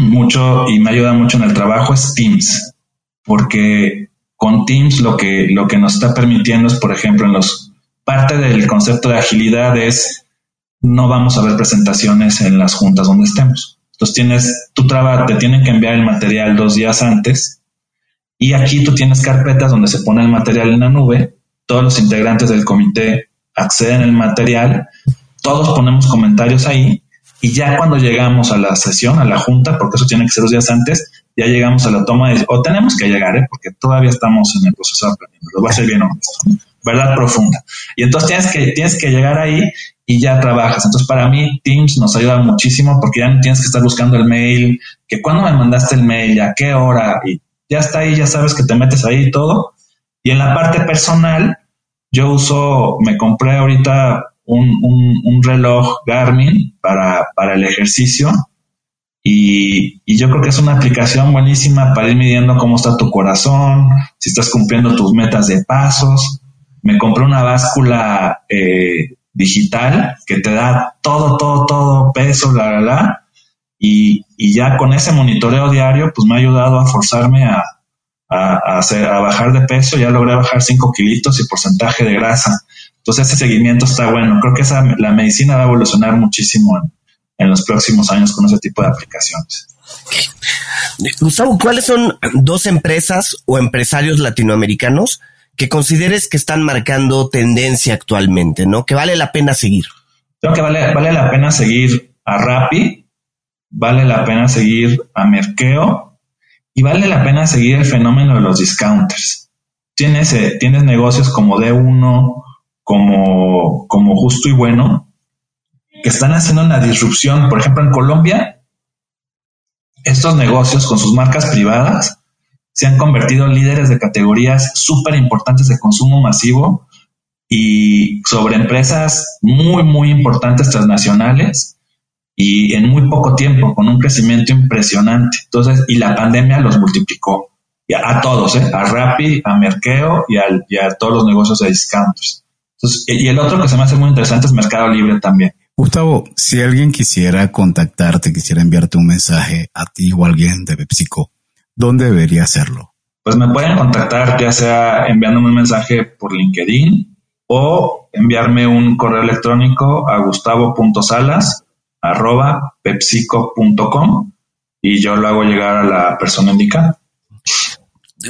mucho y me ayuda mucho en el trabajo es Teams, porque con Teams lo que, lo que nos está permitiendo es, por ejemplo, en los parte del concepto de agilidad es no vamos a ver presentaciones en las juntas donde estemos. Entonces tienes tu trabajo, te tienen que enviar el material dos días antes y aquí tú tienes carpetas donde se pone el material en la nube, todos los integrantes del comité acceden al material, todos ponemos comentarios ahí y ya cuando llegamos a la sesión, a la junta, porque eso tiene que ser dos días antes, ya llegamos a la toma de, o tenemos que llegar, ¿eh? porque todavía estamos en el proceso de aprendizaje, va a ser bien honesto, verdad profunda. Y entonces tienes que, tienes que llegar ahí y ya trabajas. Entonces, para mí, Teams nos ayuda muchísimo porque ya no tienes que estar buscando el mail, que cuando me mandaste el mail, a qué hora, y ya está ahí, ya sabes que te metes ahí y todo. Y en la parte personal, yo uso, me compré ahorita un, reloj Garmin para, para el ejercicio y, y, yo creo que es una aplicación buenísima para ir midiendo cómo está tu corazón, si estás cumpliendo tus metas de pasos. Me compré una báscula eh, digital que te da todo, todo, todo, peso, la, la, la. Y, y ya con ese monitoreo diario, pues me ha ayudado a forzarme a, a, hacer, a bajar de peso, ya logré bajar 5 kilitos y porcentaje de grasa. Entonces ese seguimiento está bueno. Creo que esa, la medicina va a evolucionar muchísimo en, en los próximos años con ese tipo de aplicaciones. Gustavo, ¿cuáles son dos empresas o empresarios latinoamericanos que consideres que están marcando tendencia actualmente, ¿no? Que vale la pena seguir. Creo que vale, vale la pena seguir a Rappi, vale la pena seguir a Merkeo y vale la pena seguir el fenómeno de los discounters. Tienes, eh, tienes negocios como D1, como, como Justo y Bueno, que están haciendo una disrupción. Por ejemplo, en Colombia, estos negocios con sus marcas privadas se han convertido en líderes de categorías súper importantes de consumo masivo y sobre empresas muy, muy importantes transnacionales y en muy poco tiempo, con un crecimiento impresionante. Entonces, y la pandemia los multiplicó a, todos, ¿eh? a Rappi, a Merkeo y, a todos los negocios de discounters. Entonces, y el otro que se me hace muy interesante es Mercado Libre también. Gustavo, si alguien quisiera contactarte, quisiera enviarte un mensaje a ti o a alguien de PepsiCo, ¿dónde debería hacerlo? Pues me pueden contactar ya sea enviándome un mensaje por LinkedIn o enviarme un correo electrónico a gustavo.salas arroba pepsico.com y yo lo hago llegar a la persona indicada.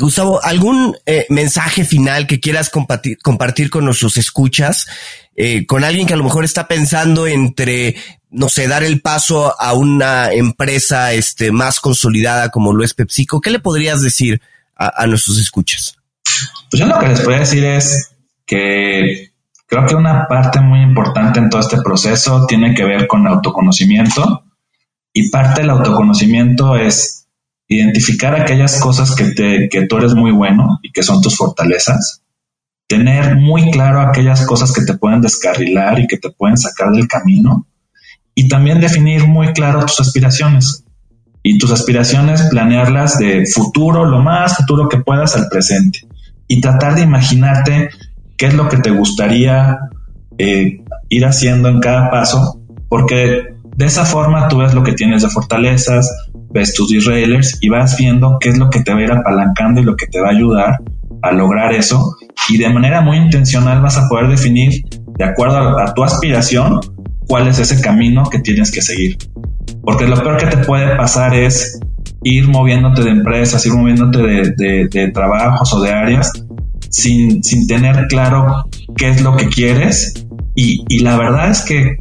Gustavo, ¿algún eh, mensaje final que quieras compartir, compartir con nuestros escuchas? Eh, con alguien que a lo mejor está pensando entre, no sé, dar el paso a una empresa este, más consolidada como lo es PepsiCo, ¿qué le podrías decir a, a nuestros escuchas? Pues yo lo que les podría decir es que Creo que una parte muy importante en todo este proceso tiene que ver con autoconocimiento. Y parte del autoconocimiento es identificar aquellas cosas que, te, que tú eres muy bueno y que son tus fortalezas, tener muy claro aquellas cosas que te pueden descarrilar y que te pueden sacar del camino. Y también definir muy claro tus aspiraciones. Y tus aspiraciones planearlas de futuro, lo más futuro que puedas al presente. Y tratar de imaginarte qué es lo que te gustaría eh, ir haciendo en cada paso, porque de esa forma tú ves lo que tienes de fortalezas, ves tus derailers y vas viendo qué es lo que te va a ir apalancando y lo que te va a ayudar a lograr eso. Y de manera muy intencional vas a poder definir, de acuerdo a, tu aspiración, cuál es ese camino que tienes que seguir. Porque lo peor que te puede pasar es ir moviéndote de empresas, ir moviéndote de, trabajos o de áreas sin, sin, tener claro qué es lo que quieres. Y, y la verdad es que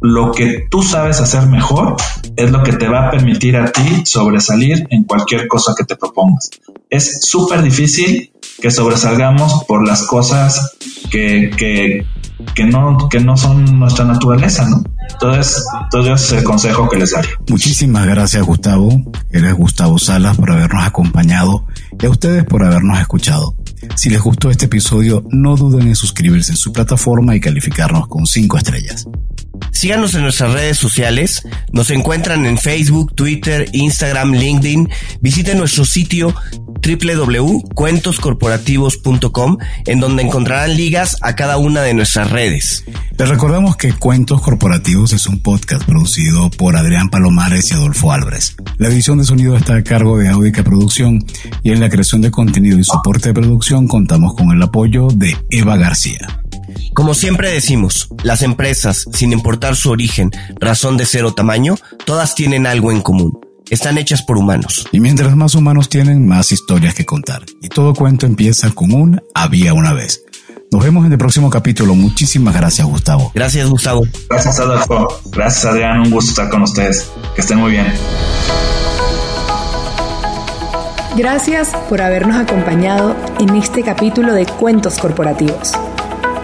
lo que tú sabes hacer mejor es lo que te va a permitir a ti sobresalir en cualquier cosa que te propongas. Es súper difícil que sobresalgamos por las cosas que, que, que, no, que no son nuestra naturaleza, ¿no? Entonces, todo ese es el consejo que les daría. Muchísimas gracias, Gustavo. Eres Gustavo Salas por habernos acompañado y a ustedes por habernos escuchado. Si les gustó este episodio, no duden en suscribirse en su plataforma y calificarnos con 5 estrellas. Síganos en nuestras redes sociales. Nos encuentran en Facebook, Twitter, Instagram, LinkedIn. Visiten nuestro sitio www.cuentoscorporativos.com en donde encontrarán ligas a cada una de nuestras redes. Les recordamos que Cuentos Corporativos es un podcast producido por Adrián Palomares y Adolfo Álvarez. La edición de sonido está a cargo de Audica Producción y en la creación de contenido y soporte de producción contamos con el apoyo de Eva García. Como siempre decimos, las empresas, sin importar su origen, razón de ser o tamaño, todas tienen algo en común. Están hechas por humanos. Y mientras más humanos tienen, más historias que contar. Y todo cuento empieza con un había una vez. Nos vemos en el próximo capítulo. Muchísimas gracias, Gustavo. Gracias, Gustavo. Gracias, Adolfo. Gracias, Adrián. Un gusto estar con ustedes. Que estén muy bien. Gracias por habernos acompañado en este capítulo de Cuentos Corporativos.